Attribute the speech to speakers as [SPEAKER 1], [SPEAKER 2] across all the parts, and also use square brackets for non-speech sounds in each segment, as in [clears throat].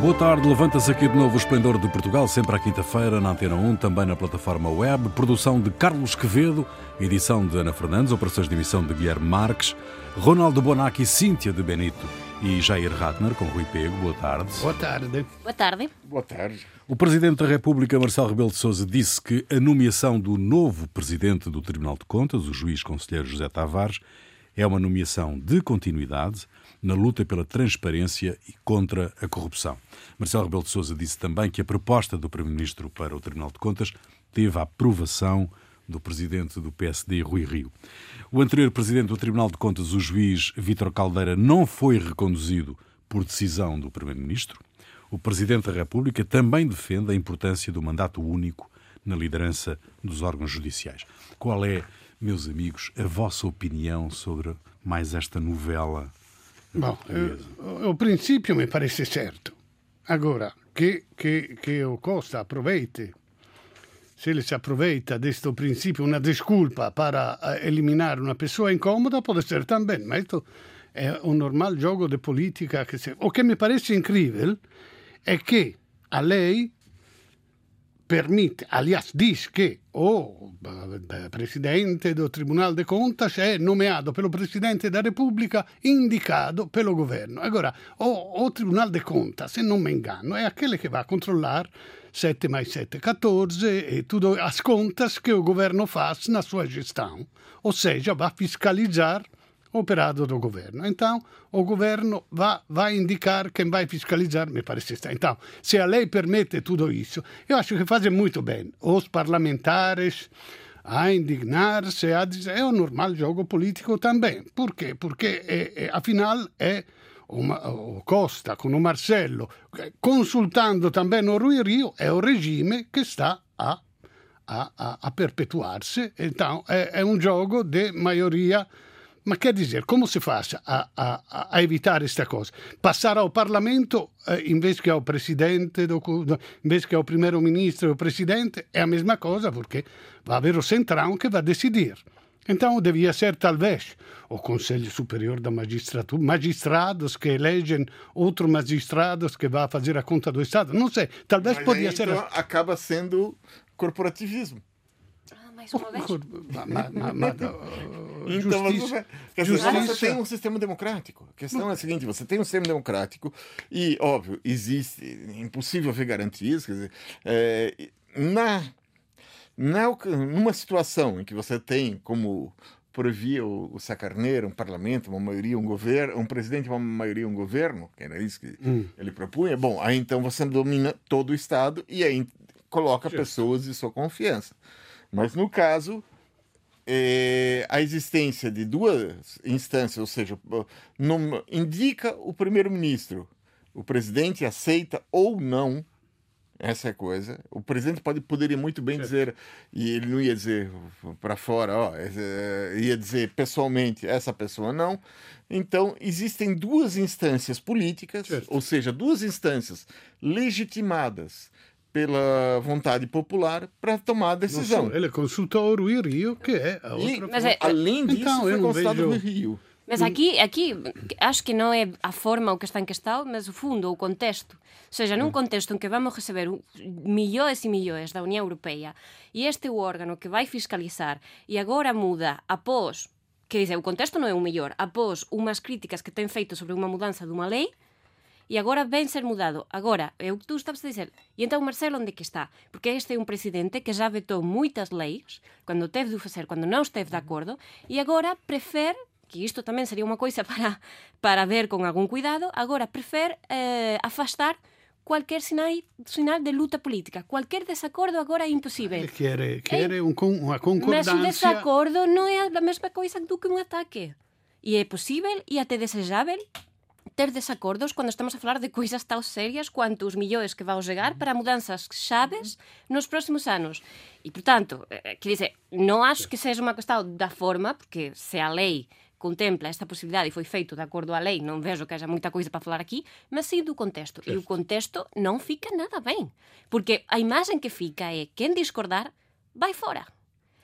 [SPEAKER 1] Boa tarde, levanta-se aqui de novo o Esplendor de Portugal, sempre à quinta-feira, na Antena 1, também na plataforma web. Produção de Carlos Quevedo, edição de Ana Fernandes, operações de emissão de Guilherme Marques, Ronaldo Bonacci, Cíntia de Benito e Jair Ratner, com Rui Pego. Boa tarde.
[SPEAKER 2] Boa tarde.
[SPEAKER 3] Boa tarde.
[SPEAKER 4] Boa tarde.
[SPEAKER 1] O Presidente da República, Marcelo Rebelo de Sousa, disse que a nomeação do novo Presidente do Tribunal de Contas, o juiz conselheiro José Tavares, é uma nomeação de continuidade na luta pela transparência e contra a corrupção. Marcelo Rebelo de Sousa disse também que a proposta do Primeiro-Ministro para o Tribunal de Contas teve a aprovação do presidente do PSD, Rui Rio. O anterior presidente do Tribunal de Contas, o juiz Vítor Caldeira, não foi reconduzido por decisão do Primeiro-Ministro. O Presidente da República também defende a importância do mandato único na liderança dos órgãos judiciais. Qual é, meus amigos, a vossa opinião sobre mais esta novela?
[SPEAKER 2] Bom, eh, o princípio me parece certo. Agora, que, que, que o Costa aproveite se ele se aproveita deste princípio, uma desculpa para eh, eliminar uma pessoa incômoda, pode ser também, mas isto é um normal jogo de política. Que se... O que me parece incrível é que a lei permite, aliás, diz que o presidente do Tribunal de Contas é nomeado pelo presidente da Repubblica indicado pelo governo. Agora, o, o Tribunal de Contas, se não me engano, é aquele que vai controlar 7 mais 7, 14 e tudo as contas que o governo faz na sua gestão. Ou seja, vai fiscalizar operado do governo. Então, o governo vai, vai indicar quem vai fiscalizar, me parece estar. Então, se a lei permite tudo isso, eu acho que fazem muito bem os parlamentares a indignar-se, a dizer, é o normal jogo político também. Por quê? Porque, é, é, afinal, é o Costa com o Marcello, consultando também o Rui Rio, é o regime que está a, a, a, a perpetuar-se. Então, é, é um jogo de maioria ma quer dizer, como se faz a, a, a evitar esta cosa? Passare ao Parlamento eh, invece che ao Presidente, invece che ao Primeiro-Ministro e ao Presidente, é a mesma cosa, porque vai haver o Centrão que vai decidir. Então devia ser talvez o Conselho Superior da Magistratura, magistrados que elegem outros magistrados que vão fazer a conta do Estado. Não sei, talvez
[SPEAKER 4] Mas
[SPEAKER 2] podia
[SPEAKER 4] aí,
[SPEAKER 2] ser.
[SPEAKER 4] Então, acaba sendo corporativismo.
[SPEAKER 3] Mais uma vez.
[SPEAKER 2] Ma, ma, ma,
[SPEAKER 4] Então,
[SPEAKER 2] justiça,
[SPEAKER 4] quer dizer,
[SPEAKER 2] justiça.
[SPEAKER 4] você tem um sistema democrático. A questão é a seguinte: você tem um sistema democrático e, óbvio, existe, é impossível haver garantias. Quer dizer, é, na, na, numa situação em que você tem como previa o, o Sacarneiro, um parlamento, uma maioria, um governo, um presidente, uma maioria, um governo, que era isso que
[SPEAKER 2] Hum.
[SPEAKER 4] ele propunha, bom, aí então você domina todo o Estado e aí coloca pessoas de sua confiança. Mas no caso, eh, a existência de duas instâncias, ou seja, num- indica o primeiro-ministro, o presidente aceita ou não essa é a coisa. O presidente pode, poderia muito bem dizer, e ele não ia dizer para fora, ó, é, ia dizer pessoalmente, essa pessoa não. Então, existem duas instâncias políticas, ou seja, duas instâncias legitimadas pela vontade popular para tomar a decisão.
[SPEAKER 2] ele consultou o Rui Rio, que é a
[SPEAKER 4] E,
[SPEAKER 2] outra.
[SPEAKER 3] Mas é-
[SPEAKER 4] além disso,
[SPEAKER 2] Então, eu
[SPEAKER 4] foi
[SPEAKER 2] não
[SPEAKER 4] consultado
[SPEAKER 2] vejo-
[SPEAKER 4] Rio.
[SPEAKER 3] Mas aqui, aqui acho que não é a forma o que está em questão, mas o fundo, o contexto. Ou seja, num contexto em que vamos receber milhões e milhões da União Europeia e este é o órgano que vai fiscalizar e agora muda após, quer dizer, o contexto não é o melhor, após umas críticas que tem feito sobre uma mudança de uma lei, e agora vem ser mudado. Agora, é o que tu estavas a dizer. E então, Marcelo, onde que está? Porque este é um presidente que já vetou muitas leis, quando teve de fazer, quando não esteve de acordo, e agora prefere, que isto também seria uma coisa [laughs] para, para ver com algum cuidado, agora prefere eh, afastar qualquer sinal, sinal de luta política. Qualquer desacordo agora é impossível.
[SPEAKER 2] Ele quer, quer um, con- uma
[SPEAKER 3] Mas o
[SPEAKER 2] concordância.
[SPEAKER 3] desacordo não é a mesma coisa do que um ataque. E é possível e até desejável ter desacordos quando estamos a falar de coisas tão sérias quanto os milhões que vão chegar para mudanças chaves nos próximos anos. E, portanto, eh, quer dizer, não acho que seja uma questão da forma, porque se a lei contempla esta possibilidade e foi feito de acordo à lei, não vejo que haja muita coisa para falar aqui, mas sim do contexto. E o contexto não fica nada bem. Porque a imagem que fica é quem discordar vai fora.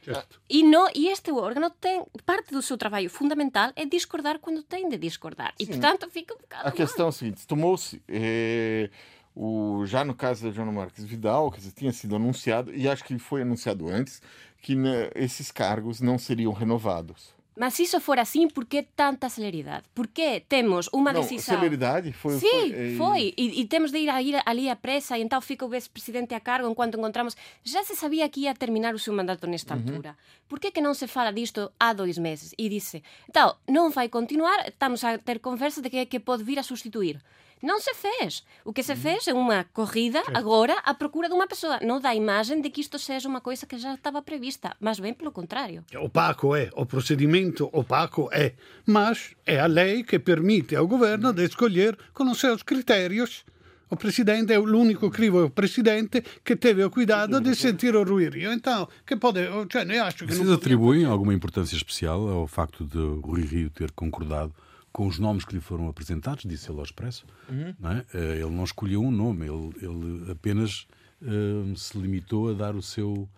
[SPEAKER 2] Certo.
[SPEAKER 3] E, não, e este órgão tem parte do seu trabalho fundamental é discordar quando tem de discordar. E, portanto, fica um bocado
[SPEAKER 4] A questão é a seguinte: tomou-se eh, o, já no caso da Joana Marques Vidal, dizer, tinha sido anunciado, e acho que foi anunciado antes, que né, esses cargos não seriam renovados.
[SPEAKER 3] Mas se isso for assim, por que tanta celeridade? Por que temos uma
[SPEAKER 4] não,
[SPEAKER 3] decisão...
[SPEAKER 4] celeridade foi...
[SPEAKER 3] Sim,
[SPEAKER 4] foi.
[SPEAKER 3] foi. E, e, temos de ir, a ir ali à pressa e então fica o vice-presidente a cargo enquanto encontramos... Já se sabia que ia terminar o seu mandato nesta uhum. altura. Por que que não se fala disto há dois meses? E disse, então, não vai continuar, estamos a ter conversa de que é que pode vir a substituir. Não se fez. O que se fez é uma corrida agora à procura de uma pessoa. Não dá a imagem de que isto seja uma coisa que já estava prevista, mas bem pelo contrário.
[SPEAKER 2] Opaco é, o procedimento opaco é, mas é a lei que permite ao governo de escolher com os seus critérios. O presidente é l'unico crivo presidente que teve o cuidado de sentir o ruído. Então, que pode. Cioè, eu acho que
[SPEAKER 1] Vocês atribuem alguma importância especial ao facto de Rui Rio ter concordado com os nomes que lhe foram apresentados, disse ele ao Expresso. Uhum. Não é? Eh, ele não escolheu um nome, ele, ele apenas uh, se limitou a dar o seu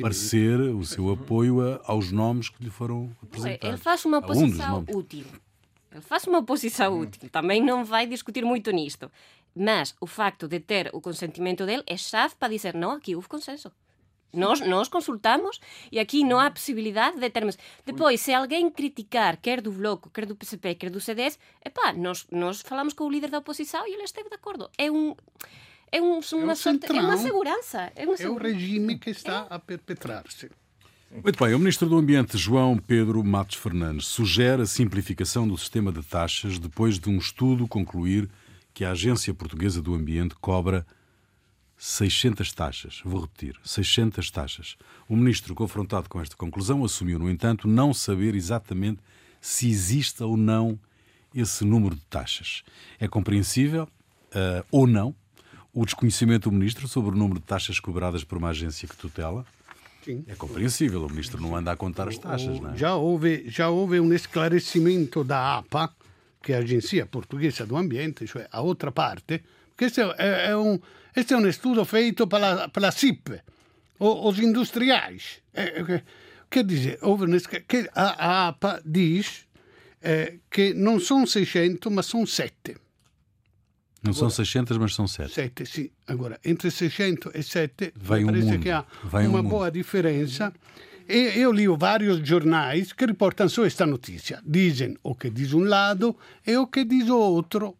[SPEAKER 1] parecer, o seu apoio a, aos nomes que lhe foram apresentados.
[SPEAKER 3] Ele faz uma oposição um útil. Ele faz uma oposição uhum. útil. Também não vai discutir muito nisto. Mas o facto de ter o consentimento dele é chave para dizer não, aqui houve consenso. Nós, nós consultamos e aqui não há possibilidade de termos. Depois, se alguém criticar, quer do Bloco, quer do PCP, quer do CDS, epá, nós, nós falamos com o líder da oposição e ele esteve de acordo. É um. É, um, uma, é, sorte, é uma segurança. É, uma
[SPEAKER 2] segurança. é o regime que está a perpetrar-se.
[SPEAKER 1] Muito bem, o Ministro do Ambiente, João Pedro Matos Fernandes, sugere a simplificação do sistema de taxas depois de um estudo concluir que a Agência Portuguesa do Ambiente cobra 600 taxas. Vou repetir: 600 taxas. O ministro, confrontado com esta conclusão, assumiu, no entanto, não saber exatamente se existe ou não esse número de taxas. É compreensível uh, ou não o desconhecimento do ministro sobre o número de taxas cobradas por uma agência que tutela? Sim. É compreensível, o ministro não anda a contar as taxas, não é?
[SPEAKER 2] Já houve, já houve um esclarecimento da APA, que é a Agência Portuguesa do Ambiente, cioè a outra parte, que este é, é um Este è un studio fatto per la, per la SIP, o, os industriais. É, quer dizer, que a APA diz é, que não são 600, mas são 7.
[SPEAKER 1] Não Agora, são 600, mas são 7.
[SPEAKER 2] 7, sim. Agora, entre 600 e 7,
[SPEAKER 1] Vai
[SPEAKER 2] parece
[SPEAKER 1] um
[SPEAKER 2] che ha
[SPEAKER 1] Vai
[SPEAKER 2] uma
[SPEAKER 1] um
[SPEAKER 2] boa diferença. E eu li vários jornais que reportam só esta notícia. Dizem o que diz um lado e o que diz o outro.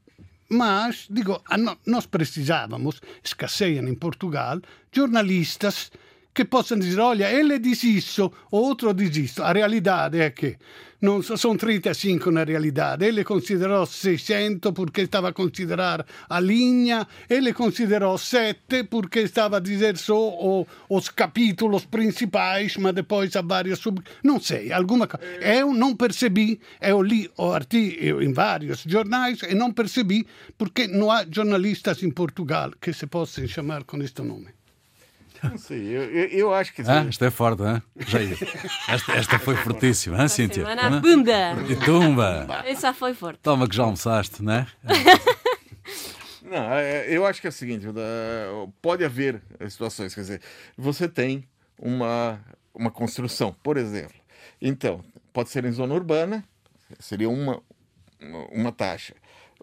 [SPEAKER 2] Mas, digo, nós precisávamos, escasseiam em Portugal, jornalistas que possam dizer, olha, ele diz isso, outro diz isso. A realidade é que non sono 35 na realidade. Ele considerò 600 perché stava a considerar a linha, ele considerò 7 perché stava a dizer só os capítulos principais, ma depois a várias sub... Non sei, alguma coisa. Eu não percebi, eu li o artigo em vários jornais e não percebi porque não há jornalistas em Portugal que se possam chamar com este nome.
[SPEAKER 4] Não sei, eu, eu, eu acho que.
[SPEAKER 1] Ah, esta é forte, hein? Esta, esta foi fortíssima, hein, Cíntia?
[SPEAKER 3] Semana bunda!
[SPEAKER 1] E tumba!
[SPEAKER 3] Essa foi forte.
[SPEAKER 1] Toma que já almoçaste, não é?
[SPEAKER 4] Não, é, eu acho que é o seguinte: pode haver situações, quer dizer, você tem uma, uma construção, por exemplo. Então, pode ser em zona urbana, seria uma, uma taxa.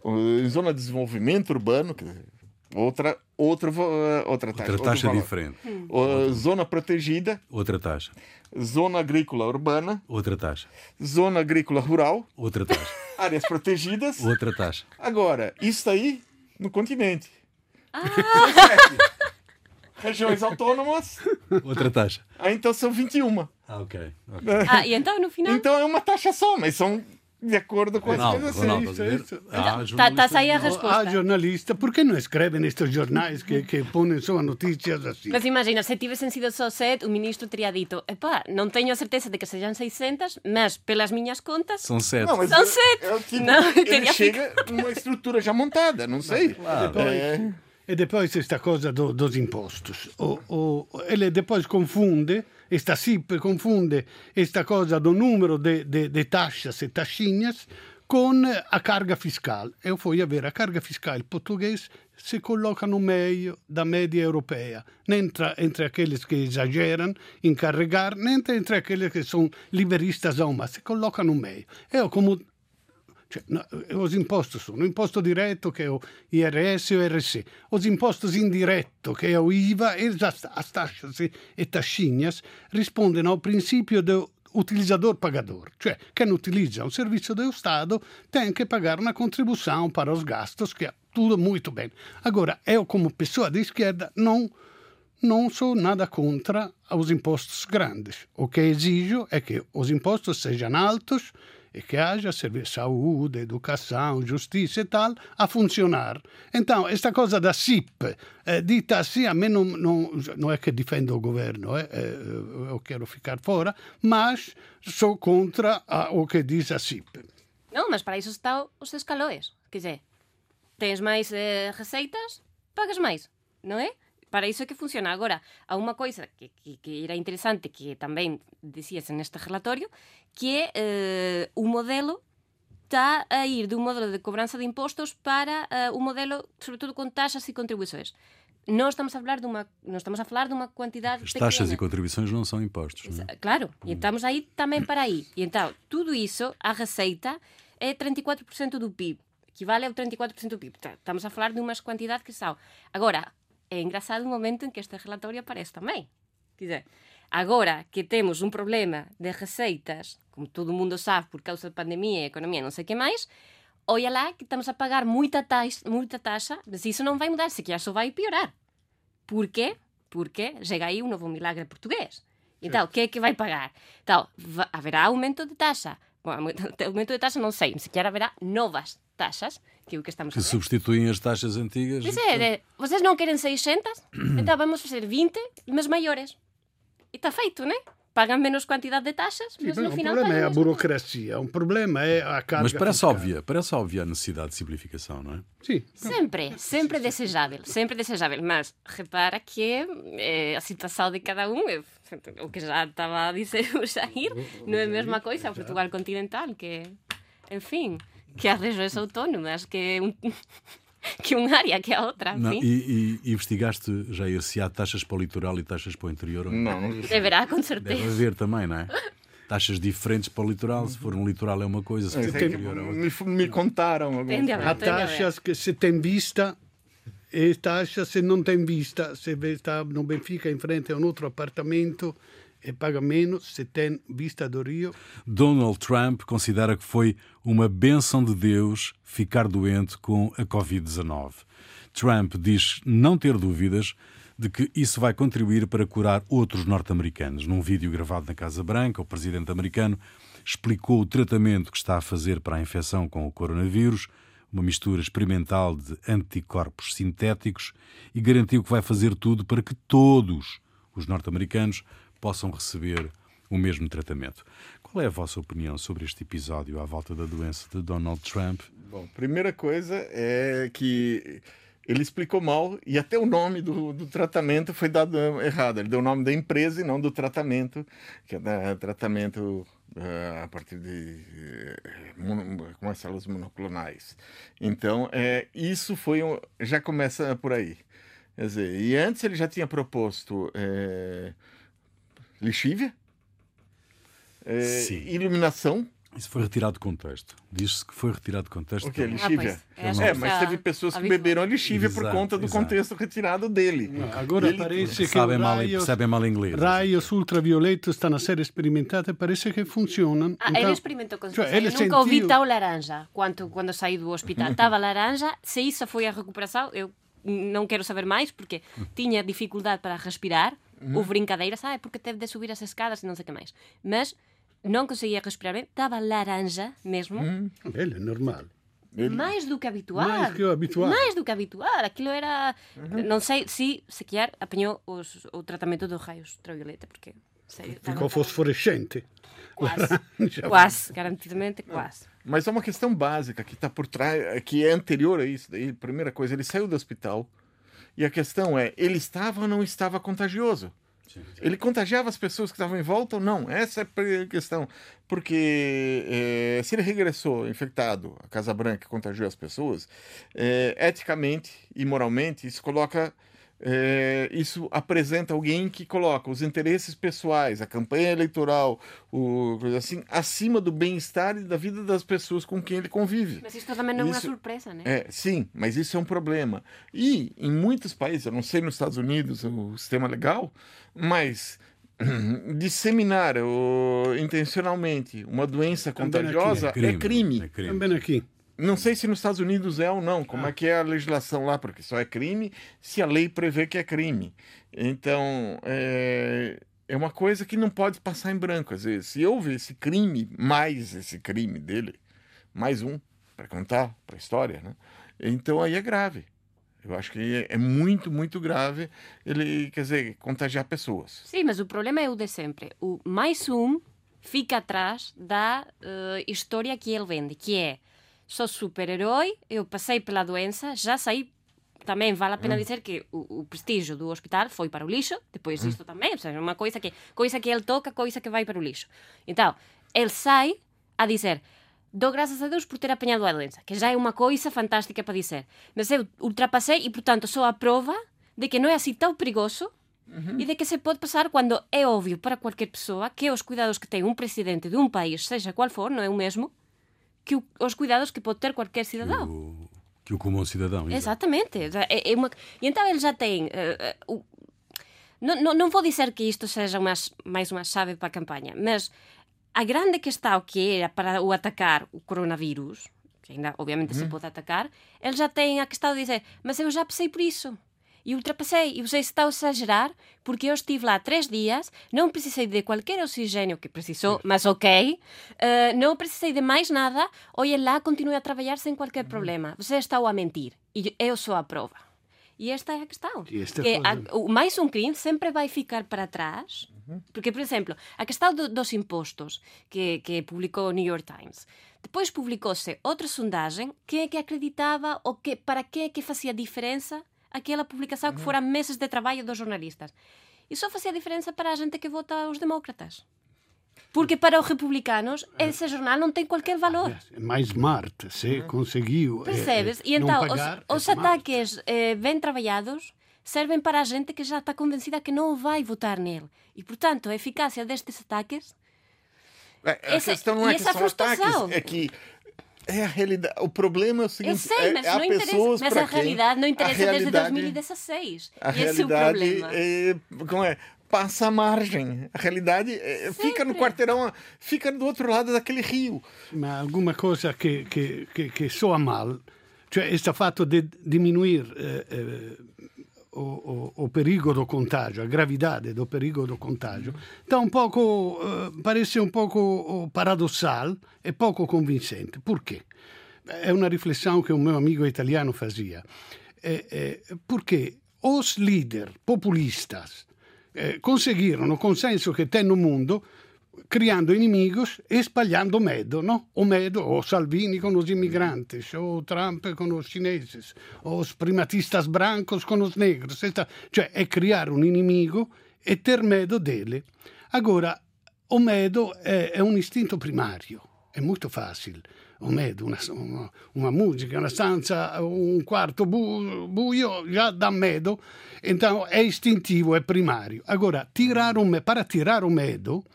[SPEAKER 4] Em zona de desenvolvimento urbano, quer dizer, outra outra, eh, outra taxa.
[SPEAKER 1] Outra taxa diferente.
[SPEAKER 4] Uh, zona protegida.
[SPEAKER 1] Outra taxa.
[SPEAKER 4] Zona agrícola urbana.
[SPEAKER 1] Outra taxa.
[SPEAKER 4] Zona agrícola rural.
[SPEAKER 1] Outra taxa. [laughs]
[SPEAKER 4] Áreas protegidas.
[SPEAKER 1] Outra taxa.
[SPEAKER 4] Agora, isso aí no continente.
[SPEAKER 3] Ah. [laughs]
[SPEAKER 4] Regiões autônomas.
[SPEAKER 1] Outra taxa.
[SPEAKER 4] Ah, então são 21.
[SPEAKER 1] Ah, ok. okay.
[SPEAKER 3] Ah, e então no final?
[SPEAKER 4] Então é uma taxa só, mas são de acordo com
[SPEAKER 1] Ronaldo,
[SPEAKER 4] as
[SPEAKER 1] Ronaldo,
[SPEAKER 2] isso, isso.
[SPEAKER 1] Ah,
[SPEAKER 3] Está tá, tá aí a resposta.
[SPEAKER 2] Ah, jornalista, por que não escrevem nestes jornais que, que põem só notícias assim?
[SPEAKER 3] Mas imagina, se tivessem sido só sete, o ministro teria dito epá, não tenho a certeza de que sejam 600, mas pelas minhas contas...
[SPEAKER 1] São sete.
[SPEAKER 4] Não,
[SPEAKER 3] São sete.
[SPEAKER 4] É, tipo,
[SPEAKER 3] não,
[SPEAKER 4] ele chega numa estrutura já montada, não sei.
[SPEAKER 2] Claro. Depois, é... E depois esta coisa do, dos impostos. O, o, ele depois confunde esta SIP confunde esta cosa do número de, de, taxas e taxinhas com a carga fiscal. Eu fui a ver a carga fiscal portuguesa se coloca no meio da média europeia, nem entre, aqueles que exageram em carregar, nem entre aqueles que são liberistas a uma, se coloca no meio. Eu como Cioè, no, são o imposto direto, que é o IRS o IRC, os impostos indiretos, que é o IVA, e as e taxinhas, respondem ao princípio do utilizador-pagador, cioè quem utiliza um serviço do Estado tem que pagar uma contribuição para os gastos, que é tudo muito bem. Agora, eu como pessoa de esquerda não não sou nada contra os impostos grandes. O que exijo é que os impostos sejam altos e que haja serviço, saúde, educação, justiça e tal a funcionar. Então, esta coisa da CIP, eh, dita assim, a mim não, não, não é que defendo o governo, eh, eh, eu quero ficar fora, mas sou contra a, o que diz a CIP.
[SPEAKER 3] Non, mas para iso está os escaloes. Que dizer, tens máis eh, receitas, pagas máis, non é? Para iso é que funciona. Agora, há unha coisa que, que, que era interesante que tamén dicías neste relatorio, que é eh, o modelo está a ir dun modelo de cobranza de impostos para uh, un modelo, sobre todo, con taxas e contribuições. Non estamos a falar dunha, non estamos a falar dunha quantidade
[SPEAKER 1] As taxas pequena. e contribuições non son impostos, non é?
[SPEAKER 3] Claro, e estamos aí tamén para aí. E então, tudo iso, a receita é 34% do PIB, equivale ao 34% do PIB. Estamos a falar de unhas quantidades que são. Agora, é engraçado o momento en que este relatorio aparece tamén. Dizer, agora que temos un problema de receitas, como todo o mundo sabe, por causa da pandemia e economía, non sei que máis, olha lá que estamos a pagar moita taxa, moita taxa, mas iso non vai mudar, se que só vai piorar. Por quê? Porque chega aí un novo milagre portugués. Então, o que é que vai pagar? Então, haverá aumento de taxa. Bom, [laughs] aumento de taxa non sei, se quer haverá novas taxas, que é o que estamos
[SPEAKER 1] que a ver. substituem as taxas antigas.
[SPEAKER 3] Pois é, de, vocês non queren 600, então vamos fazer 20, mas maiores. E está feito, né? Pagam menos quantidade de taxas, mas no final...
[SPEAKER 2] O problema é a burocracia, um problema é a carga
[SPEAKER 1] Mas parece
[SPEAKER 2] fiscal.
[SPEAKER 1] óbvia, parece óbvia a necessidade de simplificação, não é?
[SPEAKER 2] Sim.
[SPEAKER 3] Sempre, sempre desejável, sempre desejável, mas repara que é, a situação de cada um, é, o que já estava a dizer o Jair, não é a mesma coisa, o Portugal continental, que, enfim que as regiões autónomas, que é um, [laughs] que um área que a outra.
[SPEAKER 1] Não, e, e, investigaste, Jair, se há taxas para o litoral e taxas para o interior?
[SPEAKER 4] Não, não
[SPEAKER 3] Deverá, com certeza.
[SPEAKER 1] Deve haver também, não é? Taxas diferentes para o litoral, se for um litoral é uma coisa, se for
[SPEAKER 4] tem, interior é outra. Me, me contaram.
[SPEAKER 2] Há taxas que se tem vista e taxas se não tem vista. Se está no Benfica em frente a um outro apartamento e paga menos se tem vista do Rio.
[SPEAKER 1] Donald Trump considera que foi uma benção de Deus ficar doente com a Covid-19. Trump diz não ter dúvidas de que isso vai contribuir para curar outros norte-americanos. Num vídeo gravado na Casa Branca, o presidente americano explicou o tratamento que está a fazer para a infecção com o coronavírus, uma mistura experimental de anticorpos sintéticos, e garantiu que vai fazer tudo para que todos os norte-americanos possam receber o mesmo tratamento. Qual é a vossa opinião sobre este episódio à volta da doença de Donald Trump?
[SPEAKER 4] Bom, primeira coisa é que ele explicou mal e até o nome do, do, tratamento foi dado errado. Ele deu o nome da empresa e não do tratamento, que é né, tratamento uh, a partir de uh, com as células monoclonais. Então, é, isso foi um, já começa por aí. Quer dizer, e antes ele já tinha proposto lixívia, é, iluminação.
[SPEAKER 1] Isso foi retirado de contexto. Diz-se que foi retirado de contexto.
[SPEAKER 4] O que? Lixívia? Ah, é, mas teve pessoas que beberam a lixívia exato, por conta do exato. contexto retirado dele.
[SPEAKER 2] agora ele... parece que
[SPEAKER 1] sabem mal, raios, sabem mal inglês.
[SPEAKER 2] Raios ultravioletos estão a ser experimentados parece que funcionam.
[SPEAKER 3] Ah, então, ele experimentou com cioè, ele nunca sentiu... ouvi tal laranja quando, quando saí do hospital. [laughs] Estava laranja, se isso foi a recuperação, eu não quero saber mais, porque tinha dificuldade para respirar, Uhum. Houve brincadeiras, ah, é porque teve de subir as escadas e não sei o que mais. Mas não conseguia respirar bem, estava laranja mesmo.
[SPEAKER 2] Uhum. Ele é normal.
[SPEAKER 3] Ele... Mais do que habitual.
[SPEAKER 2] Mais que habitual.
[SPEAKER 3] Mais do que habitual. Aquilo era. Uhum. Não sei se sequer apanhou os, o tratamento dos raios ultravioleta, porque.
[SPEAKER 2] Sei, Ficou fosforescente.
[SPEAKER 3] Quase. [laughs] quase, garantidamente quase.
[SPEAKER 4] Mas é uma questão básica que está por trás, que é anterior a isso. Daí, primeira coisa, ele saiu do hospital e a questão é, ele estava ou não estava contagioso? Sim, sim. Ele contagiava as pessoas que estavam em volta ou não? Essa é a questão. Porque é, se ele regressou infectado à Casa Branca e contagiou as pessoas, é, eticamente e moralmente, isso coloca é, isso apresenta alguém que coloca os interesses pessoais, a campanha eleitoral, o, assim, acima do bem-estar e da vida das pessoas com quem ele convive.
[SPEAKER 3] Mas isso também não é uma surpresa, né?
[SPEAKER 4] É, sim, mas isso é um problema. E em muitos países, eu não sei nos Estados Unidos o sistema legal, mas [clears throat] disseminar o, intencionalmente uma doença contagiosa
[SPEAKER 1] é crime.
[SPEAKER 4] É crime.
[SPEAKER 1] É crime.
[SPEAKER 2] Também aqui.
[SPEAKER 4] Não sei se nos Estados Unidos é ou não, como ah. é que é a legislação lá, porque só é crime se a lei prevê que é crime. Então, é, é uma coisa que não pode passar em branco, às vezes. Se houve esse crime, mais esse crime dele, mais um, para contar para a história, né? então aí é grave. Eu acho que é muito, muito grave ele, quer dizer, contagiar pessoas.
[SPEAKER 3] Sim, mas o problema é o de sempre. O mais um fica atrás da uh, história que ele vende, que é sou super-herói, eu passei pela doença, já saí. Também vale a pena hum. dizer que o, o, prestígio do hospital foi para o lixo, depois hum. isto também, seja, uma coisa que, coisa que ele toca, coisa que vai para o lixo. Então, ele sai a dizer dou graças a Deus por ter apanhado a doença, que já é uma coisa fantástica para dizer. Mas eu ultrapassei e, portanto, sou a prova de que não é assim tão perigoso uhum. e de que se pode passar quando é óbvio para qualquer pessoa que os cuidados que tem um presidente de um país, seja qual for, não é o mesmo, que o, os cuidados que pode ter qualquer cidadão. Que o,
[SPEAKER 1] que o comum cidadão.
[SPEAKER 3] Exatamente. É, é uma... E então ele já tem. Uh, uh, não, não, não vou dizer que isto seja uma, mais uma chave para a campanha, mas a grande questão que era para o atacar o coronavírus, que ainda obviamente se pode atacar, ele já tem a questão de dizer: Mas eu já passei por isso e ultrapassei. E você está a exagerar porque eu estive lá três dias, não precisei de qualquer oxigênio que precisou, mas ok. Uh, não precisei de mais nada. Olha lá, continue a trabalhar sem qualquer problema. Você está a mentir. E eu sou a prova. E esta é a questão. Que a, o mais um crime sempre vai ficar para trás. Porque, por exemplo, a questão do, dos impostos que, que publicou o New York Times. Depois publicou-se outra sondagem que é que acreditava ou que, para que é que fazia diferença aquela publicação que fora meses de trabalho dos jornalistas. E só fazia diferença para a gente que vota os demócratas. Porque para os republicanos esse jornal não tem qualquer valor.
[SPEAKER 2] É mais smart, se conseguiu.
[SPEAKER 3] Percebes? É, e então pagar, os, os ataques eh, bem trabalhados servem para a gente que já está convencida que não vai votar nele. E, portanto, a eficácia destes ataques.
[SPEAKER 4] É, a essa, questão não é que são ataques, é que é a realidade. O problema é o seguinte: eu
[SPEAKER 3] sei,
[SPEAKER 4] mas, é,
[SPEAKER 3] não interessa, mas a realidade não interessa realidade, desde 2016. A e esse é o problema.
[SPEAKER 4] É, como é? Passa a margem. A realidade é, fica no quarteirão, fica do outro lado daquele rio.
[SPEAKER 2] Mas alguma coisa que, que, que, que soa mal, cioè este fatto di diminuire eh, eh, o, o, o, perigo do contágio, a gravidade do perigo do contágio, tá um pouco, uh, parece um pouco paradossal e pouco convincente. Por quê? É uma reflexão que um meu amigo italiano fazia. É, é, porque os líderes populistas eh, conseguiram o consenso que tem no mundo criando inimigos e espalhando medo, no? O medo, o Salvini com os imigrantes, o Trump com os chineses, os primatistas brancos com os negros. Cioè, è creare un inimigo e ter medo dele. Agora, o medo è, è un istinto primario, è molto facile. O medo, una, una, una musica, una stanza, un quarto bu, buio, già dà medo. Então, è istintivo, è primario. Agora, tirare un, para tirar o medo,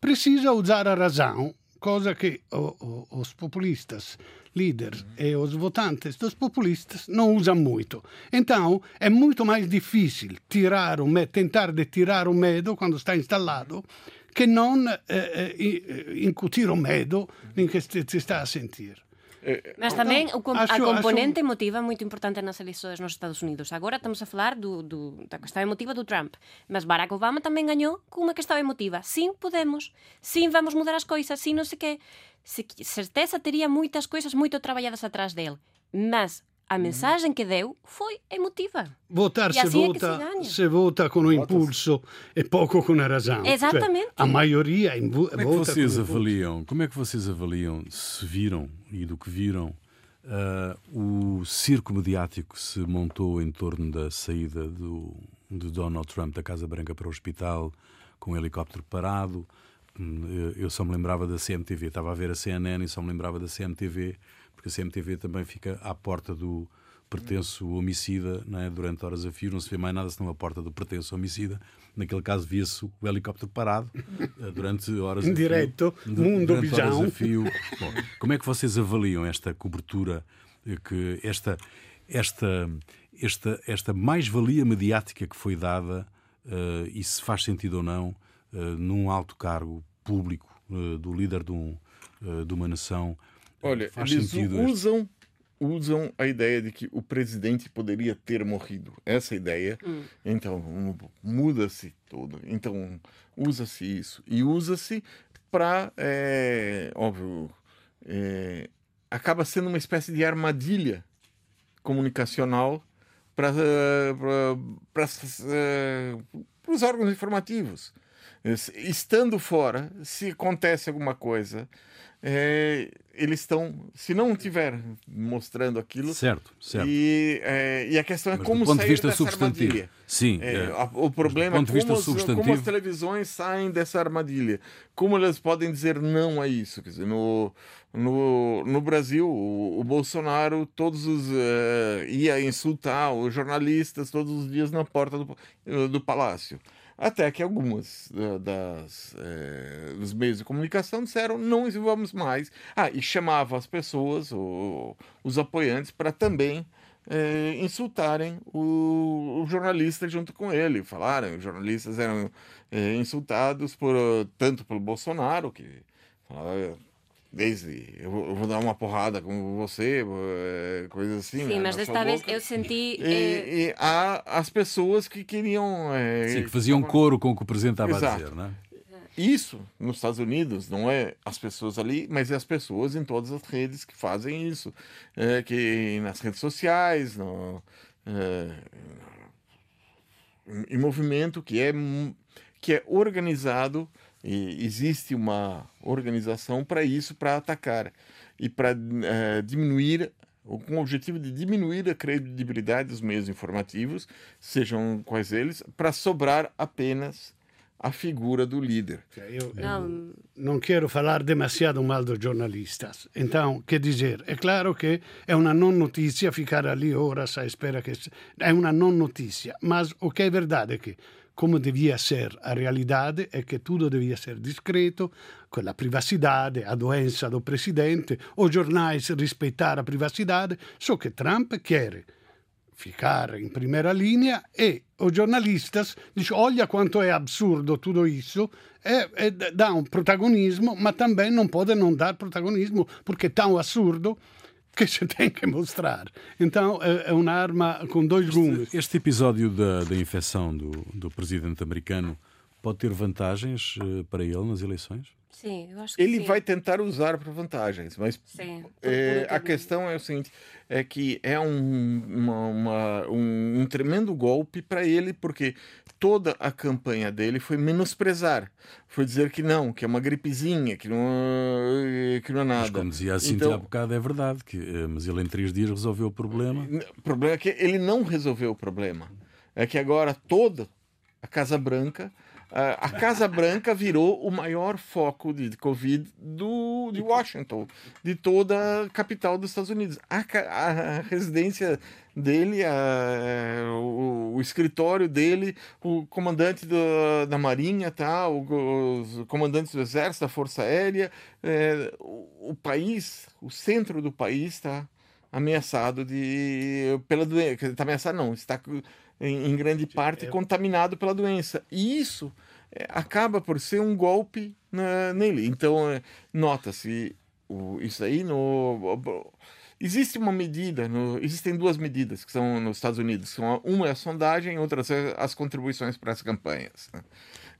[SPEAKER 2] precisa usar a razão, coisa que o, o, os populistas, líderes e os votantes dos populistas não usam muito. Então, é muito mais difícil tirar o tentar de tirar o medo quando está instalado, que não eh, eh, incutir o medo em que se está a sentir.
[SPEAKER 3] Eh, Mas tamén o, a acho, componente acho... emotiva moito importante nas eleições nos Estados Unidos. Agora estamos a falar do, do, da questão emotiva do Trump. Mas Barack Obama tamén gañou con unha questão emotiva. Sim, podemos. Sim, vamos mudar as coisas. Sim, non sei que. Se, certeza teria moitas coisas moito traballadas atrás dele. Mas a mensagem que deu foi emotiva.
[SPEAKER 2] Votar se vota, se, se, vota com o impulso e pouco com a razão.
[SPEAKER 3] Exatamente.
[SPEAKER 2] Cioè, a maioria vota
[SPEAKER 1] como é que vocês avaliam? Como é que vocês avaliam se viram e do que viram uh, o circo mediático que se montou em torno da saída do, de Donald Trump da Casa Branca para o hospital com o helicóptero parado? Hum, eu só me lembrava da CMTV, estava a ver a CNN e só me lembrava da CMTV porque a CMTV também fica à porta do, pertence o homicida, é? durante horas a fio, não se vê mais nada senão a porta do pertence homicida. Naquele caso via-se o helicóptero parado eh, durante horas
[SPEAKER 2] em direto,
[SPEAKER 1] fio,
[SPEAKER 2] mundo
[SPEAKER 1] horas a fio. Bom, como é que vocês avaliam esta cobertura, eh, que esta, esta, esta, esta mais-valia mediática que foi dada uh, e se faz sentido ou não uh, num alto cargo público uh, do líder de, um, de uma nação?
[SPEAKER 4] Olha, eles usam usam a ideia de que o presidente poderia ter morrido. Essa ideia. Hum. Então, muda-se tudo. Então, usa-se isso. E usa-se para, é, óbvio, é, acaba sendo uma espécie de armadilha comunicacional para os órgãos informativos. Estando fora, se acontece alguma coisa, é, eles estão, se não estiver mostrando aquilo,
[SPEAKER 1] certo, certo.
[SPEAKER 4] E, é, e a questão é Mas como sair dessa substantivo. armadilha.
[SPEAKER 1] Sim.
[SPEAKER 4] É, o problema é como, as, como as televisões saem dessa armadilha, como elas podem dizer não a isso. Quer dizer, no, no, no Brasil, o, o Bolsonaro todos os uh, ia insultar os jornalistas todos os dias na porta do, do palácio. Até que algumas das, é, dos meios de comunicação disseram não vamos mais. Ah, e chamava as pessoas, o, os apoiantes, para também é, insultarem o, o, jornalista junto com ele. Falaram, os jornalistas eram é, insultados por, tanto pelo Bolsonaro, que falava, desde eu vou, eu vou, dar uma porrada com você, eh, coisa assim.
[SPEAKER 3] Sim,
[SPEAKER 4] né,
[SPEAKER 3] mas desta vez eu senti.
[SPEAKER 4] E, é... e, há as pessoas que queriam. É,
[SPEAKER 1] Sim, que faziam coro com o que o presidente estava Exato. a dizer, não é?
[SPEAKER 4] Isso nos Estados Unidos não é as pessoas ali, mas é as pessoas em todas as redes que fazem isso, é, que nas redes sociais, no, é, em movimento que é que é organizado e existe uma organização para isso, para atacar e para uh, diminuir, com o objetivo de diminuir a credibilidade dos meios informativos, sejam quais eles, para sobrar apenas a figura do líder.
[SPEAKER 2] Eu, não. não quero falar demasiado mal dos jornalistas. Então, que dizer? É claro que é uma não notícia ficar ali horas à espera que... É uma não notícia. Mas o que é verdade é que como devia ser a realidade é que tudo devia ser discreto, com a privacidade, a doença do presidente, os jornais respeitar a privacidade, só que Trump quer ficar em primeira linha e os jornalistas dizem olha quanto é absurdo tudo isso e, e dá um protagonismo, mas também não pode não dar protagonismo porque é tão absurdo que se tem que mostrar. Então é, uma arma com dois gumes.
[SPEAKER 1] Este, este episódio da, da infecção do, do presidente americano pode ter vantagens uh, para ele nas eleições?
[SPEAKER 3] Sim, eu acho que
[SPEAKER 4] Ele
[SPEAKER 3] sim.
[SPEAKER 4] vai tentar usar para vantagens, mas sim, é, a questão é o seguinte: é que é um, uma, uma, um, um tremendo golpe para ele, porque toda a campanha dele foi menosprezar, foi dizer que não, que é uma gripezinha, que não, que não é nada. Mas
[SPEAKER 1] como dizia assim então, há bocado, é verdade, que, eh, mas ele em três dias resolveu o problema.
[SPEAKER 4] O problema é que ele não resolveu o problema. É que agora toda a Casa Branca a Casa Branca virou o maior foco de Covid do, de Washington, de toda a capital dos Estados Unidos. A, a residência dele, a, o, o, escritório dele, o comandante do, da Marinha, tá? O, os comandantes do Exército, da Força Aérea, é, o, o, país, o centro do país está ameaçado de pela doença. Está ameaçado não, está em, em grande parte contaminado pela doença. E isso é, acaba por ser um golpe na, nele. Então, é, nota-se isso aí no. Existe uma medida, no, existem duas medidas que são nos Estados Unidos. São, uma é a sondagem, outra é as contribuições para as campanhas. Né?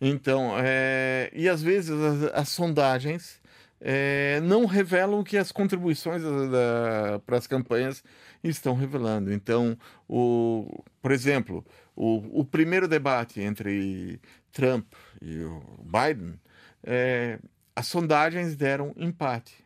[SPEAKER 4] Então, é, e às vezes as, as sondagens é, não revelam o que as contribuições para as campanhas estão revelando. Então, o, por exemplo, o, o primeiro debate entre Trump e o Biden, é, as sondagens deram empate.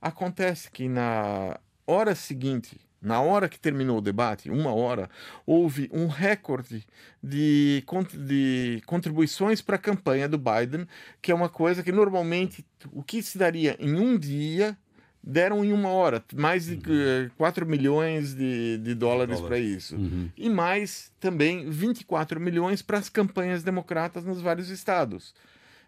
[SPEAKER 4] Acontece que na hora seguinte, na hora que terminou o debate, uma hora, houve um recorde de, de contribuições para a campanha do Biden, que é uma coisa que normalmente o que se daria em um dia deram em uma hora mais de uhum. 4 milhões de, de dólares para isso. Uhum. E mais também 24 milhões para as campanhas democratas nos vários estados.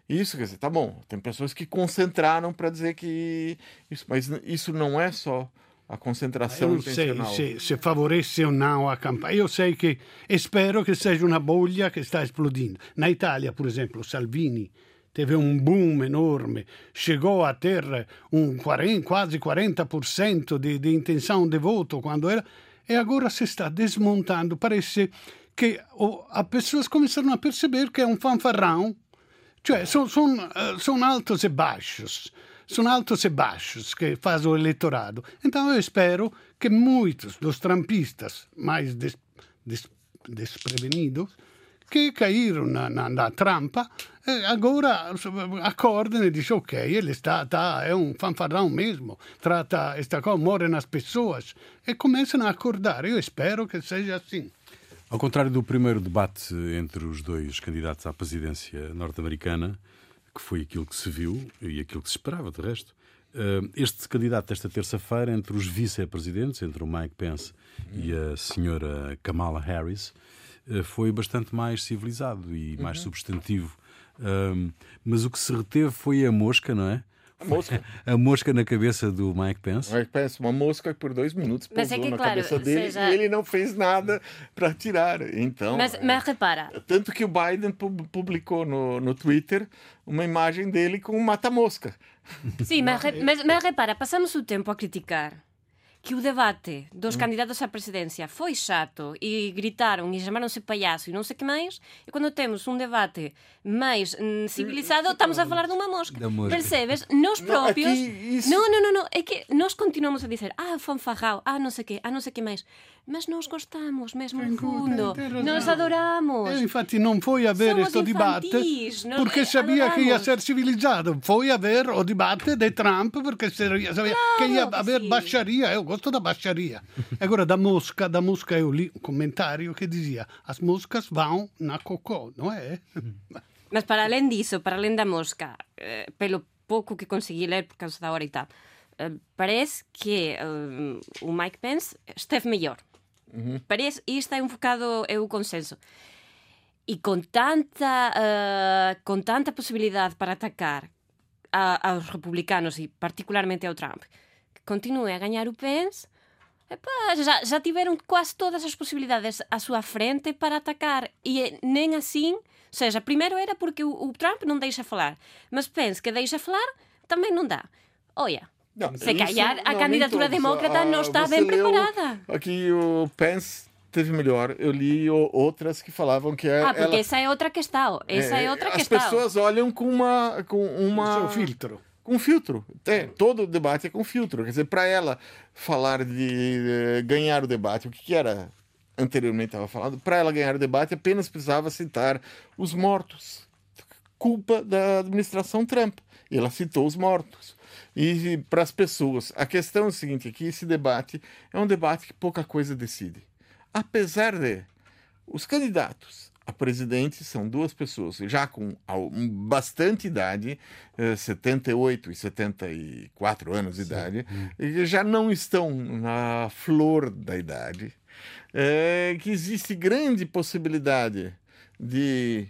[SPEAKER 4] Isso, quer dizer, tá bom, tem pessoas que concentraram para dizer que isso, mas isso não é só a concentração
[SPEAKER 2] Eu
[SPEAKER 4] intencional.
[SPEAKER 2] sei se, se favorece ou não a campanha. Eu sei que espero que seja uma bolha que está explodindo. Na Itália, por exemplo, Salvini teve um boom enorme, chegou a ter um 40, quase 40% de, de intenção de voto quando era, e agora se está desmontando. Parece que oh, as pessoas começaram a perceber que é um fanfarrão, cioè são, são, eh, são altos e baixos. São altos e baixos que faz o eleitorado. Então eu espero que muitos dos trampistas mais des, des, desprevenidos que caíram na, na, na trampa, agora acordam e dizem, ok, ele está, está, é um fanfarrão mesmo, trata esta coisa, morre nas pessoas, e começam a acordar. Eu espero que seja assim.
[SPEAKER 1] Ao contrário do primeiro debate entre os dois candidatos à presidência norte-americana, que foi aquilo que se viu e aquilo que se esperava, de resto, eh, este candidato desta terça-feira, entre os vice-presidentes, entre o Mike Pence e a senhora Kamala Harris, eh, foi bastante mais civilizado e uhum. mais substantivo. Um, mas o que se reteve foi a mosca, não é?
[SPEAKER 4] A mosca.
[SPEAKER 1] A mosca na cabeça do Mike Pence.
[SPEAKER 4] Mike Pence, uma mosca que por dois minutos pousou é que, na claro, cabeça dele seja... e ele não fez nada para tirar. Então,
[SPEAKER 3] mas, mas repara.
[SPEAKER 4] Tanto que o Biden publicou no, no Twitter uma imagem dele com um mata-mosca.
[SPEAKER 3] Sim, mas, [laughs] mas, mas repara, passamos o tempo a criticar que o debate dos mm. candidatos á presidencia foi chato e gritaron e chamaronse payaso e non sei que máis, e cando temos un debate máis mm, civilizado, estamos a falar dunha mosca. mosca. Percebes? Nos propios... No, isso... no, no, no, no, é que nós continuamos a dizer ah, fanfarrao, ah, non sei que, ah, non sei que máis. Mas nós gostamos mesmo no fundo. Nós adoramos.
[SPEAKER 2] E, infatti non foi haver questo dibattito perché sabia che ia ser civilizzato. Foi haver o dibattito de Trump perché sabia claro, che ia haver sì. baixaria. Eu gosto da baixaria. [laughs] Agora, da mosca, da mosca eu li um comentário que dizia as moscas vão na cocô, não é?
[SPEAKER 3] Mas para além disso, para além da mosca, eh, pelo pouco que consegui ler por causa da hora e tal, eh, parece que eh, o Mike Pence esteve melhor. Uhum. Parece, e está um bocado é o consenso. E com tanta, uh, com tanta possibilidade para atacar a, aos republicanos e particularmente ao Trump, continue a ganhar o Pence, Epá, já, já tiveram quase todas as possibilidades à sua frente para atacar e nem assim, ou seja, primeiro era porque o, o Trump não deixa falar, mas penso que deixa falar também não dá. Olha, não, Se calhar a candidatura demócrata não está bem preparada.
[SPEAKER 4] Aqui o Pence teve melhor. Eu li outras que falavam que
[SPEAKER 3] é. Ah, porque ela... essa é outra questão. Essa é, é outra
[SPEAKER 4] as
[SPEAKER 3] questão.
[SPEAKER 4] As pessoas olham com uma. Com uma...
[SPEAKER 2] O seu filtro.
[SPEAKER 4] Com filtro. É, todo debate é com filtro. Quer dizer, para ela falar de, ganhar o debate, o que, era anteriormente estava falando, para ela ganhar o debate apenas precisava citar os mortos. Culpa da administração Trump. Ela citou os mortos e para as pessoas. A questão é o seguinte: que esse debate é um debate que pouca coisa decide. Apesar de os candidatos a presidente são duas pessoas já com bastante idade, 78 eh, e 74 anos de Sim. idade, e já não estão na flor da idade, é, que existe grande possibilidade de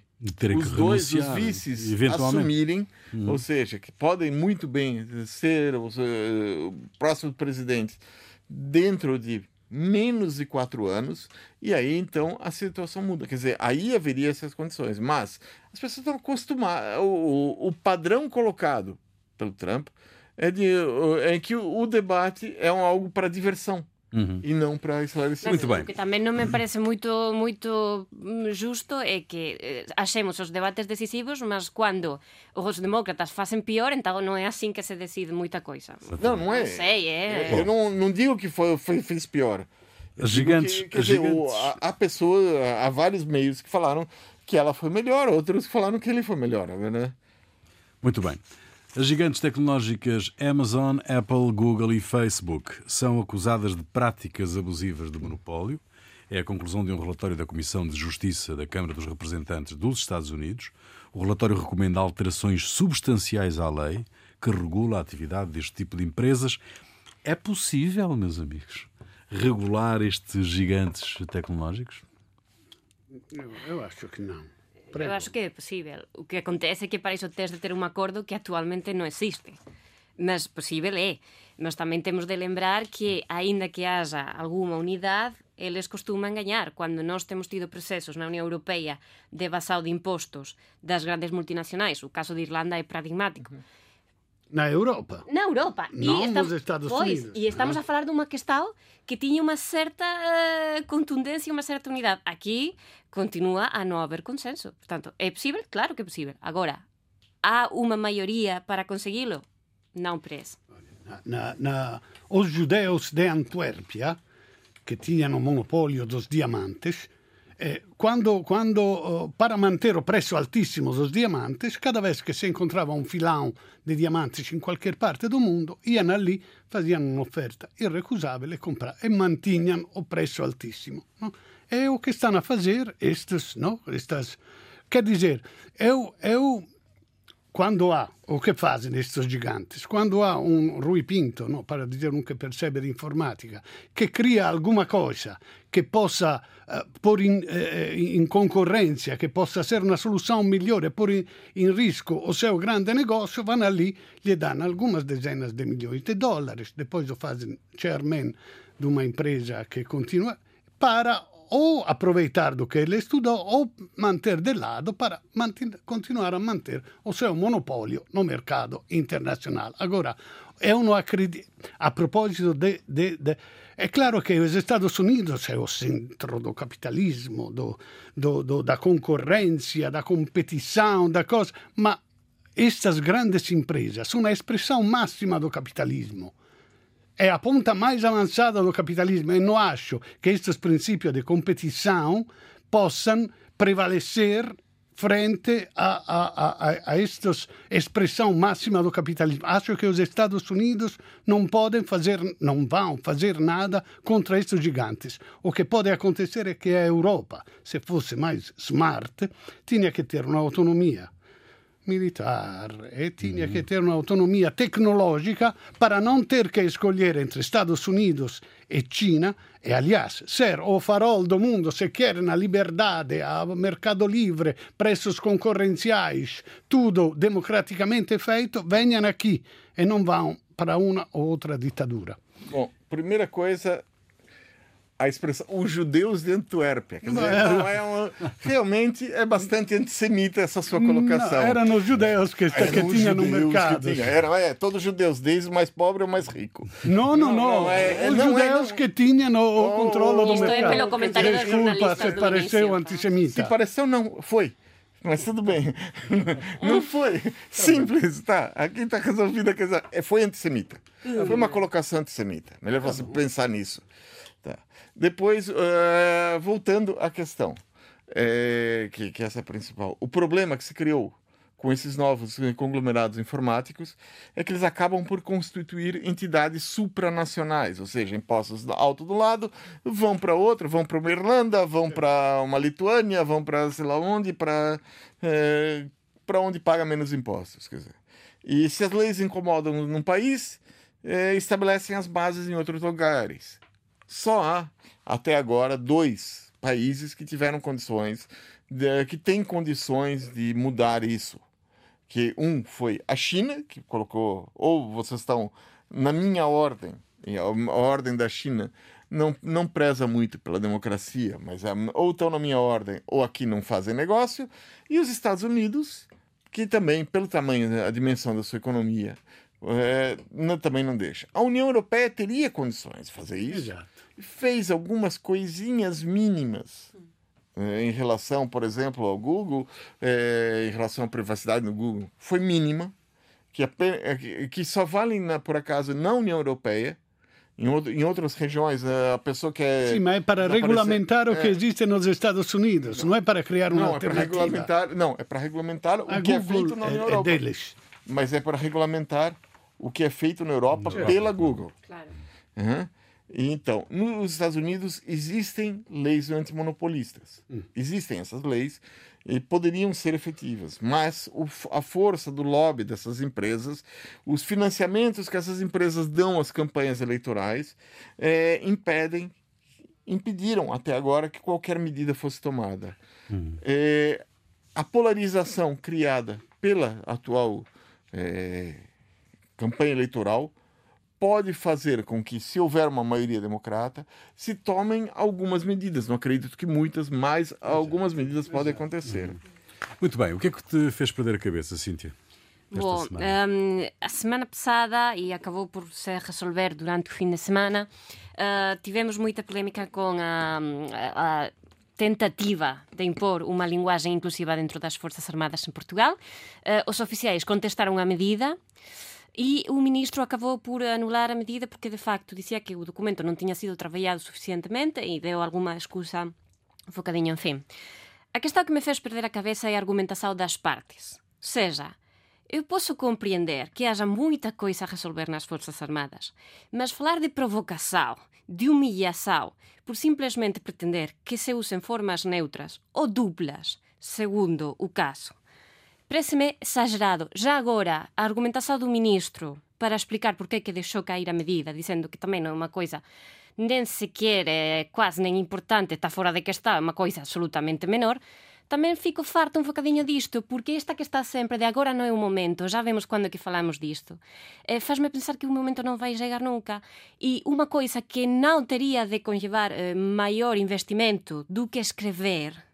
[SPEAKER 4] os dois, os vices, assumirem, uhum. ou seja, que podem muito bem ser os uh, próximos presidentes dentro de menos de quatro anos, e aí então a situação muda. Quer dizer, aí haveria essas condições. Mas as pessoas estão acostumadas. O, o padrão colocado pelo Trump é, de, é que o, o debate é um, algo para diversão. Uhum. e não para esclarecer.
[SPEAKER 3] Muito bem. O que também não me parece muito, muito justo é que eh, achemos os debates decisivos, mas quando os demócratas fazem pior, então não é assim que se decide muita coisa.
[SPEAKER 4] Não, não é.
[SPEAKER 3] Não sei, é.
[SPEAKER 4] Eu não, não digo que foi, foi, fez pior.
[SPEAKER 1] As gigantes.
[SPEAKER 4] Que, dizer, gigantes. a, a, pessoa, há vários meios que falaram que ela foi melhor, outros que falaram que ele foi melhor, né?
[SPEAKER 1] Muito bem. As gigantes tecnológicas Amazon, Apple, Google e Facebook são acusadas de práticas abusivas de monopólio. É a conclusão de um relatório da Comissão de Justiça da Câmara dos Representantes dos Estados Unidos. O relatório recomenda alterações substanciais à lei que regula a atividade deste tipo de empresas. É possível, meus amigos, regular estes gigantes tecnológicos?
[SPEAKER 2] Eu, eu acho que não.
[SPEAKER 3] Prego. Eu acho que é possível. O que acontece é que para iso tens de ter un acordo que actualmente non existe. Mas possível é. Nós tamén temos de lembrar que, aínda que haja alguma unidade, eles costuman gañar. Cando nós temos tido procesos na Unión Europea de evasao de impostos das grandes multinacionais, o caso de Irlanda é paradigmático. Uh -huh
[SPEAKER 2] Na Europa?
[SPEAKER 3] Na Europa.
[SPEAKER 2] Non e nos Estados pois, Unidos.
[SPEAKER 3] E estamos a falar dunha que está que tiña unha certa uh, contundencia, unha certa unidade. Aquí continúa a non haber consenso. Portanto, é posible? Claro que é posible. Agora, há unha maioría para conseguilo? Non pres.
[SPEAKER 2] Na, na, os judeus de Antuérpia, que tiñan o monopolio dos diamantes, Eh, quando, quando uh, para manter o preço altíssimo dos diamantes, cada vez que se encontrava um filão de diamantes em qualquer parte do mundo, iam ali, faziam uma oferta irrecusável e, comprar, e mantinham o preço altíssimo. No? É o que estão a fazer estes, no? estas... Quer dizer, eu, eu quando há, o que fazem estes gigantes? Quando há um Rui Pinto, no, para dizer um que percebe de informática, que cria alguma coisa que possa uh, pôr in, uh, in, concorrência, que possa ser uma solução melhor e pôr in, in risco o seu grande negócio, vão ali, lhe dão algumas dezenas de milhões de dólares, depois o fazem chairman de uma empresa que continua, para ou aproveitar do que ele estudou ou manter de lado para continuar a manter o seu monopólio no mercado internacional. Agora, eu não acredito. A propósito de, de, de é claro que os Estados Unidos é o centro do capitalismo, do, do, do, da concorrência, da competição, da coisa, mas estas grandes empresas são a expressão máxima do capitalismo é a ponta mais avançada do capitalismo e não acho que estes princípios de competição possam prevalecer frente a, a, a, a esta expressão máxima do capitalismo. Acho que os Estados Unidos não podem fazer, não vão fazer nada contra estes gigantes. O que pode acontecer é que a Europa, se fosse mais smart, tinha que ter uma autonomia militar e tinha que ter uma autonomia tecnológica para não ter que escolher entre Estados Unidos e China e, aliás, ser o farol do mundo se querem a liberdade, a mercado livre, preços concorrenciais, tudo democraticamente feito, venham aqui e não vão para uma ou outra ditadura.
[SPEAKER 4] Bom, primeira coisa, a expressão os judeus de Antuérpia. Quer dizer, não é uma, realmente é bastante antissemita essa sua colocação.
[SPEAKER 2] Não, eram os judeus que, que tinha no mercado.
[SPEAKER 4] Tinha. Era, é, todos os judeus, desde o mais pobre ao mais rico.
[SPEAKER 2] Não, não, não. não é, os não é, judeus é, que tinham o, o controle do mercado.
[SPEAKER 3] Pelo comentário
[SPEAKER 2] Desculpa se pareceu antissemita.
[SPEAKER 4] Se pareceu, não. Foi. Mas tudo bem. [laughs] Não foi. Simples, tá? Aqui está resolvida a questão. É, foi antissemita. Foi uma colocação antissemita. Melhor você pensar nisso. Depois, uh, voltando à questão, é, que, que essa é a principal. O problema que se criou com esses novos conglomerados informáticos é que eles acabam por constituir entidades supranacionais, ou seja, impostos alto do lado vão para outro, vão para uma Irlanda, vão para uma Lituânia, vão para sei lá onde, para é, para onde paga menos impostos, quer dizer. E se as leis incomodam num país, é, estabelecem as bases em outros lugares. Só há até agora dois países que tiveram condições, de, que têm condições de mudar isso. Que um foi a China, que colocou, ou vocês estão na minha ordem, a ordem da China não, não preza muito pela democracia, mas é, ou estão na minha ordem ou aqui não fazem negócio, e os Estados Unidos, que também, pelo tamanho, a dimensão da sua economia, é, não, também não deixa. A União Europeia teria condições de fazer isso. Exato fez algumas coisinhas mínimas é, em relação, por exemplo, ao Google, é, em relação à privacidade no Google, foi mínima, que, é, que só vale, na, por acaso, na União Europeia. Em, em outras regiões, a pessoa quer.
[SPEAKER 2] Sim, mas é para regulamentar o que existe nos Estados Unidos, não, não é para criar uma
[SPEAKER 4] não,
[SPEAKER 2] alternativa.
[SPEAKER 4] É para regulamentar, não, é para regulamentar o a que Google é feito na é, Europeia.
[SPEAKER 2] É deles.
[SPEAKER 4] Mas é para regulamentar o que é feito na Europa pela Google.
[SPEAKER 3] Claro.
[SPEAKER 4] Uhum. Então, nos Estados Unidos existem leis antimonopolistas. Hum. Existem essas leis e poderiam ser efetivas, mas o, a força do lobby dessas empresas, os financiamentos que essas empresas dão às campanhas eleitorais, é, impedem, impediram até agora que qualquer medida fosse tomada. Hum. É, a polarização criada pela atual é, campanha eleitoral pode fazer com que, se houver uma maioria democrata, se tomem algumas medidas. Não acredito que muitas, mas algumas medidas podem acontecer.
[SPEAKER 1] Muito bem. O que é que te fez perder a cabeça, Cíntia?
[SPEAKER 3] Bom, semana? Um, a semana passada, e acabou por se resolver durante o fim de semana, uh, tivemos muita polémica com a, a tentativa de impor uma linguagem inclusiva dentro das Forças Armadas em Portugal. Uh, os oficiais contestaram a medida. E o ministro acabou por anular a medida porque, de facto, dizia que o documento não tinha sido trabalhado suficientemente e deu alguma excusa um bocadinho, enfim. A questão que me fez perder a cabeça é a argumentação das partes. Seja, eu posso compreender que haja muita coisa a resolver nas Forças Armadas, mas falar de provocação, de humilhação, por simplesmente pretender que se usem formas neutras ou duplas, segundo o caso, Parece-me exagerado. Já agora, a argumentação do ministro para explicar por que deixou cair a medida, dizendo que também não é uma coisa nem sequer é quase nem importante, está fora de questão, é uma coisa absolutamente menor, também fico farto um bocadinho disto, porque esta que está sempre de agora não é o momento, já vemos quando é que falamos disto, eh, faz-me pensar que o momento não vai chegar nunca. E uma coisa que não teria de conllevar eh, maior investimento do que escrever,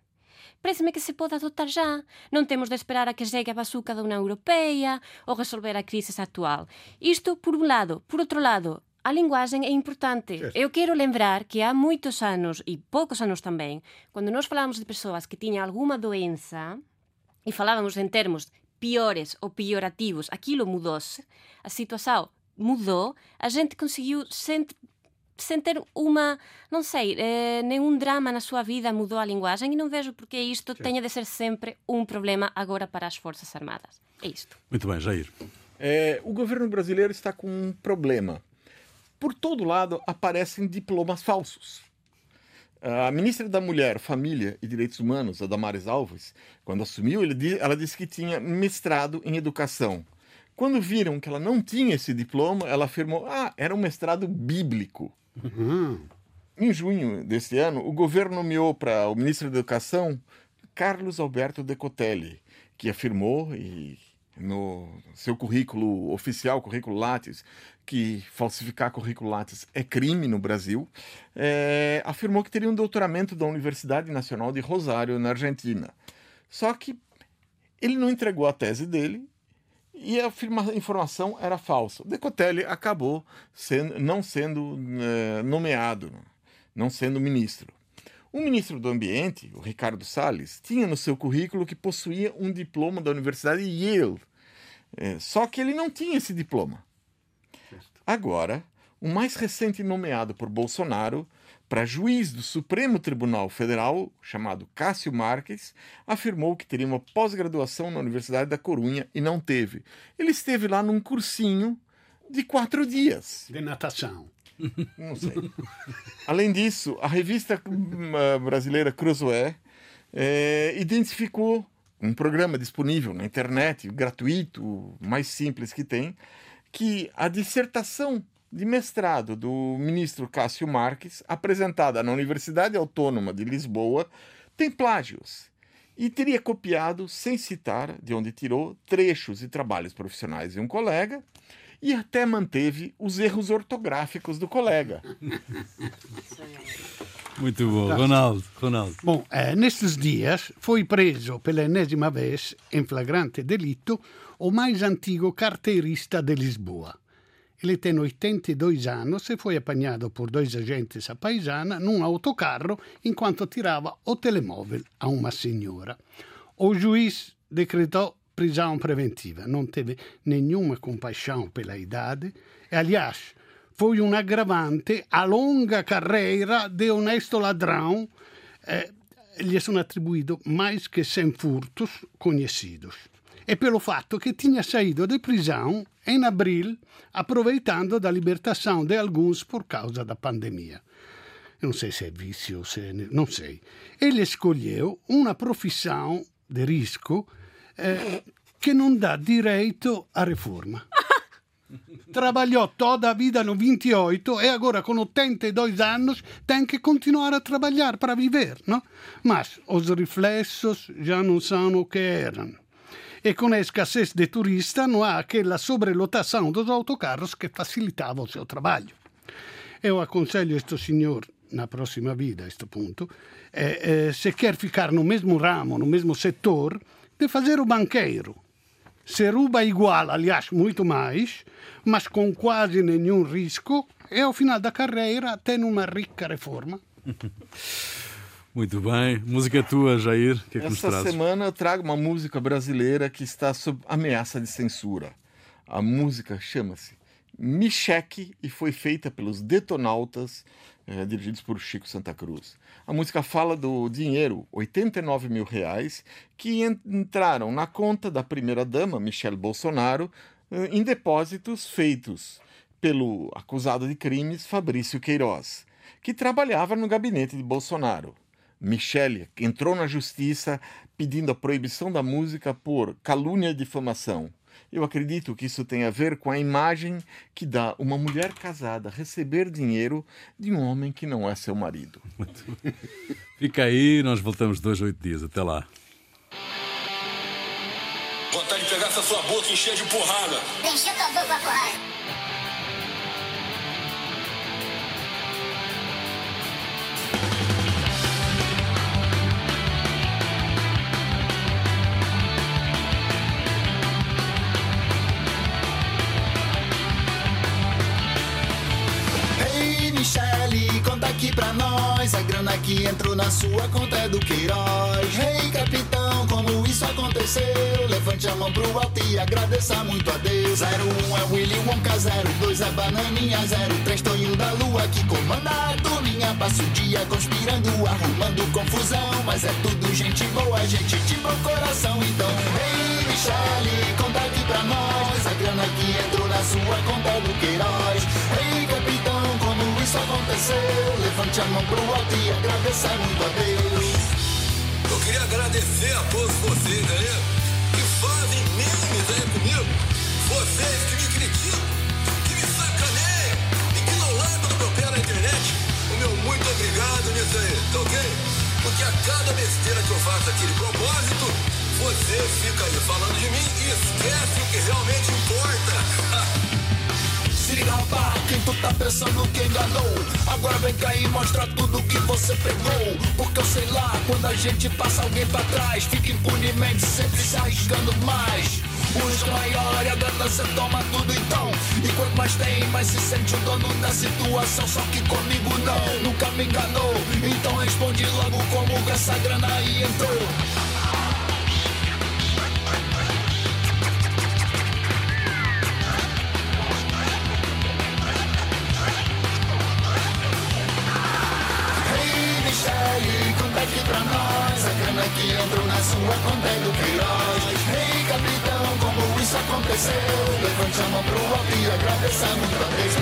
[SPEAKER 3] parece-me que se pode adotar já. Non temos de esperar a que chegue a bazuca da Unión Europea ou resolver a crise actual. Isto, por un lado. Por outro lado, a linguagem é importante. Certo. Eu quero lembrar que há moitos anos, e poucos anos tamén, quando nós falávamos de persoas que tiñan alguma doença, e falávamos en termos piores ou piorativos, aquilo mudou-se, a situação mudou, a gente conseguiu sem ter uma, não sei, eh, nenhum drama na sua vida mudou a linguagem e não vejo porque isto Sim. tenha de ser sempre um problema agora para as Forças Armadas. É isto.
[SPEAKER 1] Muito bem, Jair.
[SPEAKER 4] É, o governo brasileiro está com um problema. Por todo lado aparecem diplomas falsos. A ministra da Mulher, Família e Direitos Humanos, a Damares Alves, quando assumiu, ela disse que tinha mestrado em educação. Quando viram que ela não tinha esse diploma, ela afirmou: ah, era um mestrado bíblico. Uhum. Em junho desse ano, o governo nomeou para o ministro da Educação Carlos Alberto Decotelli, que afirmou e no seu currículo oficial, currículo Lattes, que falsificar currículo Lattes é crime no Brasil, é, afirmou que teria um doutoramento da Universidade Nacional de Rosário, na Argentina. Só que ele não entregou a tese dele e a informação era falsa. Decotelli acabou sendo, não sendo é, nomeado, não sendo ministro. O ministro do Ambiente, o Ricardo Salles, tinha no seu currículo que possuía um diploma da Universidade Yale. É, só que ele não tinha esse diploma. Agora, o mais recente nomeado por Bolsonaro para juiz do Supremo Tribunal Federal, chamado Cássio Marques, afirmou que teria uma pós-graduação na Universidade da Corunha e não teve. Ele esteve lá num cursinho de quatro dias.
[SPEAKER 2] De natação.
[SPEAKER 4] Não sei. Além disso, a revista hum, brasileira Cruzoé é, identificou um programa disponível na internet, gratuito, mais simples que tem, que a dissertação de mestrado do ministro Cássio Marques, apresentada na Universidade Autônoma de Lisboa, tem plágios e teria copiado, sem citar de onde tirou, trechos e trabalhos profissionais de um colega e até manteve os erros ortográficos do colega. [laughs]
[SPEAKER 1] Muito bom. Ronaldo, Ronaldo.
[SPEAKER 2] Bom, eh, nestes dias foi preso pela enésima vez, em flagrante delito, o mais antigo carteirista de Lisboa. Ele tem 82 anos e foi apanhado por dois agentes a paisana num autocarro enquanto tirava o telemóvel a uma senhora. O juiz decretou prisão preventiva. Não teve nenhuma compaixão pela idade e, aliás, foi um agravante a longa carreira de honesto ladrão. Eh, lhe são atribuídos mais que 100 furtos conhecidos. E pelo fatto che tinha saído de prisão em abril, aproveitando da libertação de alguns por causa da pandemia. Eu não sei se é vício, se é... não sei. Ele escolheu uma profissão de risco eh, que não dá direito à reforma. Trabalhou toda a vida no 28 e agora com 82 anos tem que continuar a trabalhar para viver, não? Mas os reflexos já não são o que eram. E com a escassez de turistas não há aquela sobrelotação dos autocarros que facilitava o seu trabalho. Eu aconselho este senhor na próxima vida, a este ponto, eh, eh, se quer ficar no mesmo ramo, no mesmo setor, de fazer o banqueiro. Se ruba igual, aliás, muito mais, mas com quase nenhum risco, e ao final da carreira tem uma rica reforma. [laughs]
[SPEAKER 1] Muito bem. Música tua, Jair. Que é que
[SPEAKER 4] Essa semana eu trago uma música brasileira que está sob ameaça de censura. A música chama-se Micheque e foi feita pelos Detonautas, eh, dirigidos por Chico Santa Cruz. A música fala do dinheiro, 89 mil reais, que entraram na conta da primeira-dama, Michelle Bolsonaro, eh, em depósitos feitos pelo acusado de crimes Fabrício Queiroz, que trabalhava no gabinete de Bolsonaro. Michele entrou na justiça pedindo a proibição da música por calúnia e difamação. Eu acredito que isso tem a ver com a imagem que dá uma mulher casada receber dinheiro de um homem que não é seu marido.
[SPEAKER 1] Fica aí, nós voltamos dois, oito dias. Até lá.
[SPEAKER 5] Vontade de pegar essa sua boca e encher de porrada.
[SPEAKER 6] Encher tua boca, porrada.
[SPEAKER 7] Aqui pra nós. A grana que entrou na sua conta é do Queiroz. Rei hey, capitão, como isso aconteceu? Levante a mão pro alto e agradeça muito a Deus. 01 um é Willy Wonka, 02 é Bananinha, 03 Tonho da Lua que comanda a turminha. Passa o dia conspirando, arrumando confusão. Mas é tudo gente boa, gente de bom coração. Então, Rei hey, Michele, conta aqui pra nós. A grana que entrou na sua conta é do Queiroz. Rei hey, capitão isso aconteceu. Levante a mão pro alto e agradeça muito a Deus.
[SPEAKER 5] Eu queria agradecer a todos vocês aí que fazem memes aí comigo. Vocês que me criticam, que me sacaneiam e que não largam do meu pé na internet. O meu muito obrigado nisso aí, tá ok? Porque a cada besteira que eu faço aqui de propósito, você fica aí falando de mim e esquece o que realmente importa. [laughs]
[SPEAKER 7] Se liga, rapaz, tu tá pensando que enganou? Agora vem cá e mostra tudo que você pegou. Porque eu sei lá, quando a gente passa alguém pra trás, fica impunemente sempre se arriscando mais. O risco maior e a ganância toma tudo então. E quanto mais tem, mais se sente o dono da situação. Só que comigo não, nunca me enganou. Então responde logo como essa grana aí entrou. E agradeça muito a Deus.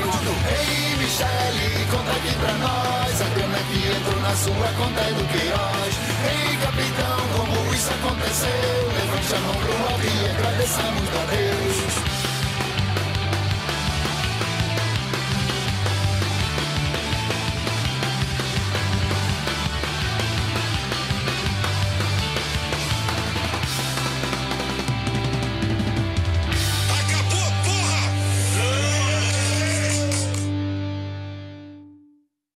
[SPEAKER 7] Ei, Michele, conta aqui pra nós. A grana que entrou na sua conta é do Queiroz. Ei, capitão, como isso aconteceu? Levante a mão pro alto e agradeça muito a Deus.